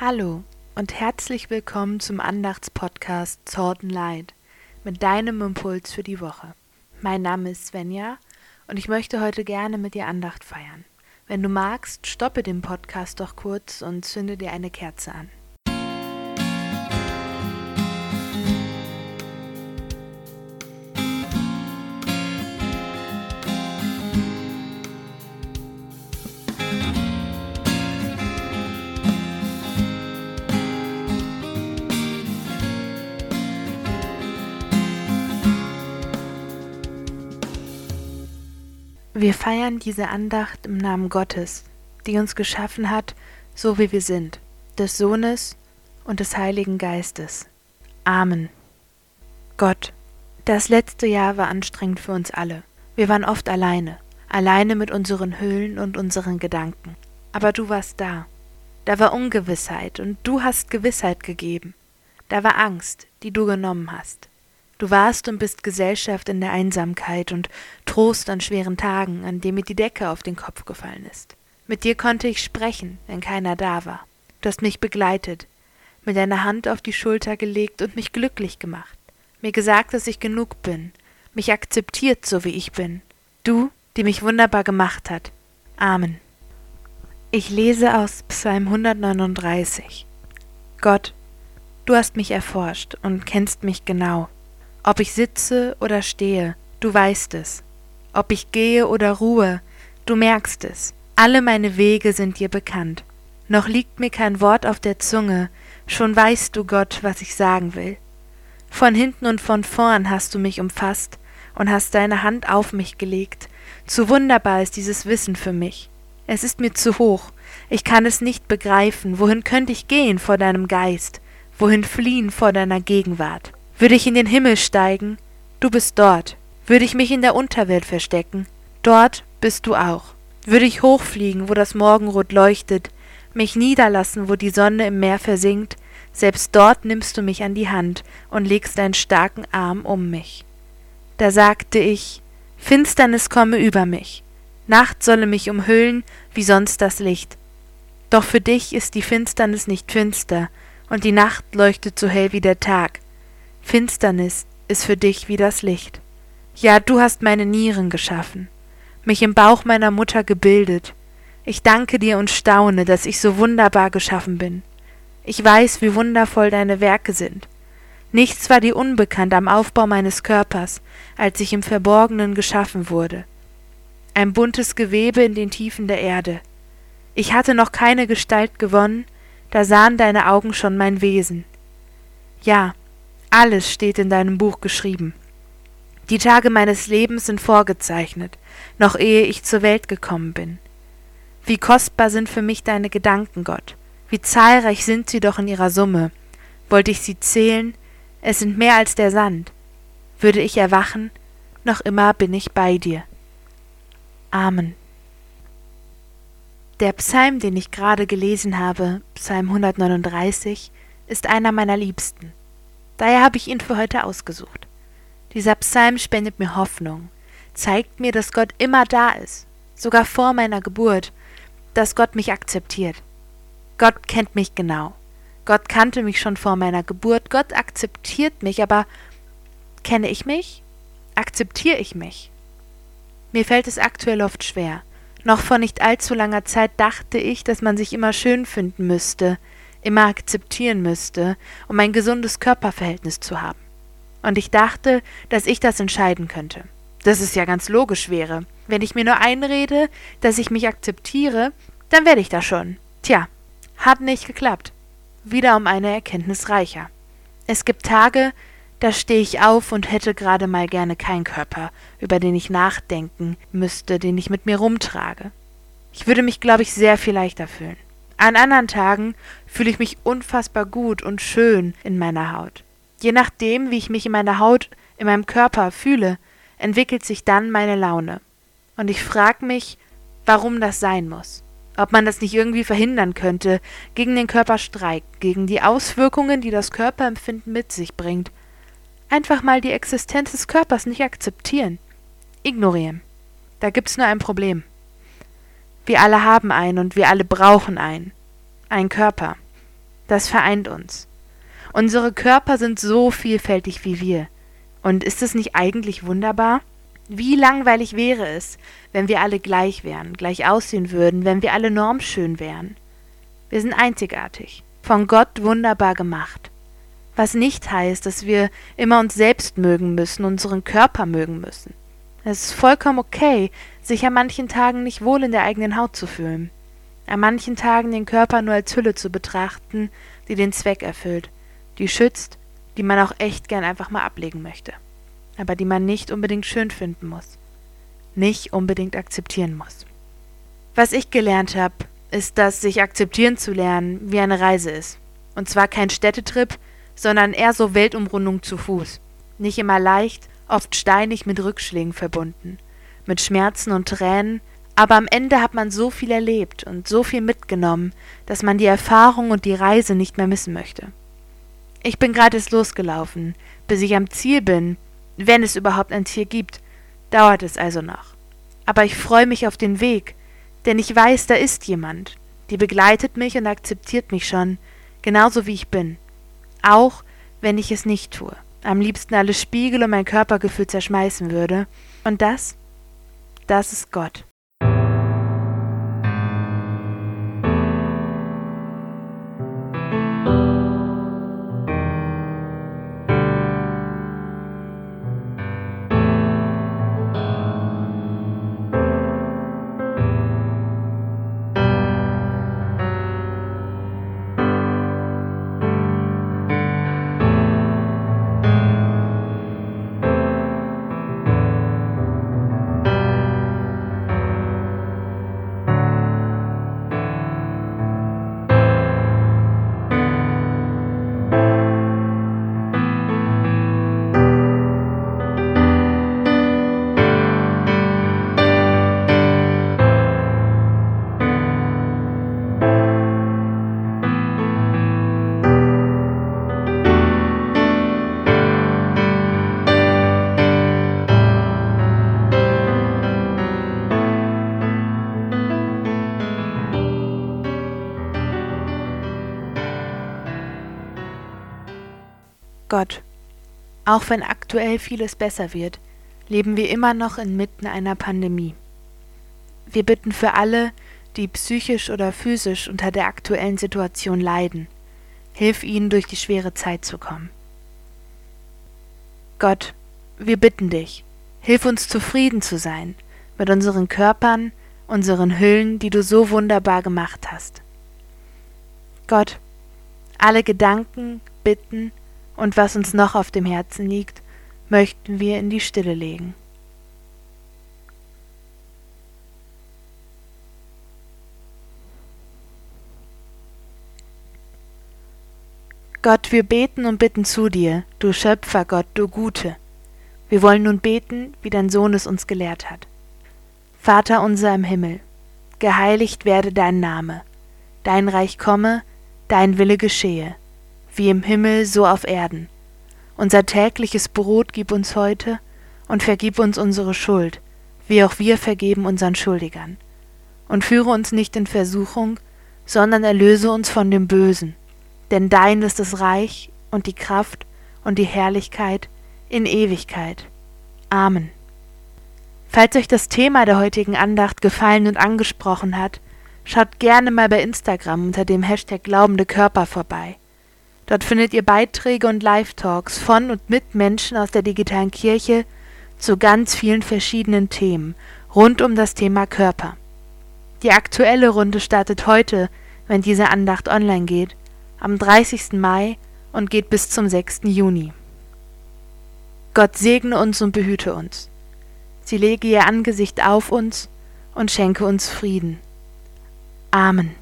Hallo und herzlich willkommen zum Andachtspodcast Zorten Light mit deinem Impuls für die Woche. Mein Name ist Svenja und ich möchte heute gerne mit dir Andacht feiern. Wenn du magst, stoppe den Podcast doch kurz und zünde dir eine Kerze an. Wir feiern diese Andacht im Namen Gottes, die uns geschaffen hat, so wie wir sind, des Sohnes und des Heiligen Geistes. Amen. Gott, das letzte Jahr war anstrengend für uns alle. Wir waren oft alleine, alleine mit unseren Höhlen und unseren Gedanken. Aber du warst da. Da war Ungewissheit und du hast Gewissheit gegeben. Da war Angst, die du genommen hast. Du warst und bist Gesellschaft in der Einsamkeit und Trost an schweren Tagen, an dem mir die Decke auf den Kopf gefallen ist. Mit dir konnte ich sprechen, wenn keiner da war. Du hast mich begleitet, mir deine Hand auf die Schulter gelegt und mich glücklich gemacht, mir gesagt, dass ich genug bin, mich akzeptiert, so wie ich bin. Du, die mich wunderbar gemacht hat. Amen. Ich lese aus Psalm 139. Gott, du hast mich erforscht und kennst mich genau. Ob ich sitze oder stehe, du weißt es. Ob ich gehe oder ruhe, du merkst es. Alle meine Wege sind dir bekannt. Noch liegt mir kein Wort auf der Zunge, schon weißt du, Gott, was ich sagen will. Von hinten und von vorn hast du mich umfasst und hast deine Hand auf mich gelegt. Zu wunderbar ist dieses Wissen für mich. Es ist mir zu hoch, ich kann es nicht begreifen. Wohin könnte ich gehen vor deinem Geist? Wohin fliehen vor deiner Gegenwart? Würde ich in den Himmel steigen, du bist dort. Würde ich mich in der Unterwelt verstecken, dort bist du auch. Würde ich hochfliegen, wo das Morgenrot leuchtet, mich niederlassen, wo die Sonne im Meer versinkt, selbst dort nimmst du mich an die Hand und legst deinen starken Arm um mich. Da sagte ich, Finsternis komme über mich, Nacht solle mich umhüllen, wie sonst das Licht. Doch für dich ist die Finsternis nicht finster, und die Nacht leuchtet so hell wie der Tag. Finsternis ist für dich wie das Licht. Ja, du hast meine Nieren geschaffen, mich im Bauch meiner Mutter gebildet. Ich danke dir und staune, dass ich so wunderbar geschaffen bin. Ich weiß, wie wundervoll deine Werke sind. Nichts war dir unbekannt am Aufbau meines Körpers, als ich im Verborgenen geschaffen wurde. Ein buntes Gewebe in den Tiefen der Erde. Ich hatte noch keine Gestalt gewonnen, da sahen deine Augen schon mein Wesen. Ja, alles steht in deinem Buch geschrieben. Die Tage meines Lebens sind vorgezeichnet, noch ehe ich zur Welt gekommen bin. Wie kostbar sind für mich deine Gedanken, Gott, wie zahlreich sind sie doch in ihrer Summe. Wollte ich sie zählen, es sind mehr als der Sand. Würde ich erwachen, noch immer bin ich bei dir. Amen. Der Psalm, den ich gerade gelesen habe, Psalm 139, ist einer meiner Liebsten. Daher habe ich ihn für heute ausgesucht. Dieser Psalm spendet mir Hoffnung, zeigt mir, dass Gott immer da ist, sogar vor meiner Geburt, dass Gott mich akzeptiert. Gott kennt mich genau. Gott kannte mich schon vor meiner Geburt. Gott akzeptiert mich, aber kenne ich mich? Akzeptiere ich mich? Mir fällt es aktuell oft schwer. Noch vor nicht allzu langer Zeit dachte ich, dass man sich immer schön finden müsste, immer akzeptieren müsste, um ein gesundes Körperverhältnis zu haben. Und ich dachte, dass ich das entscheiden könnte. Dass es ja ganz logisch wäre. Wenn ich mir nur einrede, dass ich mich akzeptiere, dann werde ich das schon. Tja, hat nicht geklappt. Wieder um eine Erkenntnis reicher. Es gibt Tage, da stehe ich auf und hätte gerade mal gerne keinen Körper, über den ich nachdenken müsste, den ich mit mir rumtrage. Ich würde mich, glaube ich, sehr viel leichter fühlen. An anderen Tagen fühle ich mich unfassbar gut und schön in meiner Haut. Je nachdem, wie ich mich in meiner Haut, in meinem Körper fühle, entwickelt sich dann meine Laune. Und ich frage mich, warum das sein muss. Ob man das nicht irgendwie verhindern könnte, gegen den Körperstreik, gegen die Auswirkungen, die das Körperempfinden mit sich bringt. Einfach mal die Existenz des Körpers nicht akzeptieren. Ignorieren. Da gibt's nur ein Problem. Wir alle haben einen und wir alle brauchen einen. Einen Körper. Das vereint uns. Unsere Körper sind so vielfältig wie wir. Und ist es nicht eigentlich wunderbar? Wie langweilig wäre es, wenn wir alle gleich wären, gleich aussehen würden, wenn wir alle normschön wären? Wir sind einzigartig, von Gott wunderbar gemacht. Was nicht heißt, dass wir immer uns selbst mögen müssen, unseren Körper mögen müssen. Es ist vollkommen okay, sich an manchen Tagen nicht wohl in der eigenen Haut zu fühlen, an manchen Tagen den Körper nur als Hülle zu betrachten, die den Zweck erfüllt, die schützt, die man auch echt gern einfach mal ablegen möchte, aber die man nicht unbedingt schön finden muss, nicht unbedingt akzeptieren muss. Was ich gelernt habe, ist, dass sich akzeptieren zu lernen wie eine Reise ist. Und zwar kein Städtetrip, sondern eher so Weltumrundung zu Fuß. Nicht immer leicht, oft steinig mit Rückschlägen verbunden, mit Schmerzen und Tränen, aber am Ende hat man so viel erlebt und so viel mitgenommen, dass man die Erfahrung und die Reise nicht mehr missen möchte. Ich bin gerade losgelaufen. Bis ich am Ziel bin, wenn es überhaupt ein Ziel gibt, dauert es also noch. Aber ich freue mich auf den Weg, denn ich weiß, da ist jemand, die begleitet mich und akzeptiert mich schon, genauso wie ich bin. Auch wenn ich es nicht tue. Am liebsten alle Spiegel und mein Körpergefühl zerschmeißen würde. Und das, das ist Gott. Gott, auch wenn aktuell vieles besser wird, leben wir immer noch inmitten einer Pandemie. Wir bitten für alle, die psychisch oder physisch unter der aktuellen Situation leiden. Hilf ihnen durch die schwere Zeit zu kommen. Gott, wir bitten dich, hilf uns zufrieden zu sein mit unseren Körpern, unseren Hüllen, die du so wunderbar gemacht hast. Gott, alle Gedanken, Bitten und was uns noch auf dem Herzen liegt, möchten wir in die Stille legen. Gott, wir beten und bitten zu dir, du Schöpfer Gott, du Gute. Wir wollen nun beten, wie dein Sohn es uns gelehrt hat. Vater unser im Himmel, geheiligt werde dein Name, dein Reich komme, dein Wille geschehe wie im Himmel so auf Erden. Unser tägliches Brot gib uns heute und vergib uns unsere Schuld, wie auch wir vergeben unseren Schuldigern. Und führe uns nicht in Versuchung, sondern erlöse uns von dem Bösen. Denn dein ist das Reich und die Kraft und die Herrlichkeit in Ewigkeit. Amen. Falls euch das Thema der heutigen Andacht gefallen und angesprochen hat, schaut gerne mal bei Instagram unter dem Hashtag Glaubende Körper vorbei. Dort findet ihr Beiträge und Live-Talks von und mit Menschen aus der digitalen Kirche zu ganz vielen verschiedenen Themen rund um das Thema Körper. Die aktuelle Runde startet heute, wenn diese Andacht online geht, am 30. Mai und geht bis zum 6. Juni. Gott segne uns und behüte uns. Sie lege ihr Angesicht auf uns und schenke uns Frieden. Amen.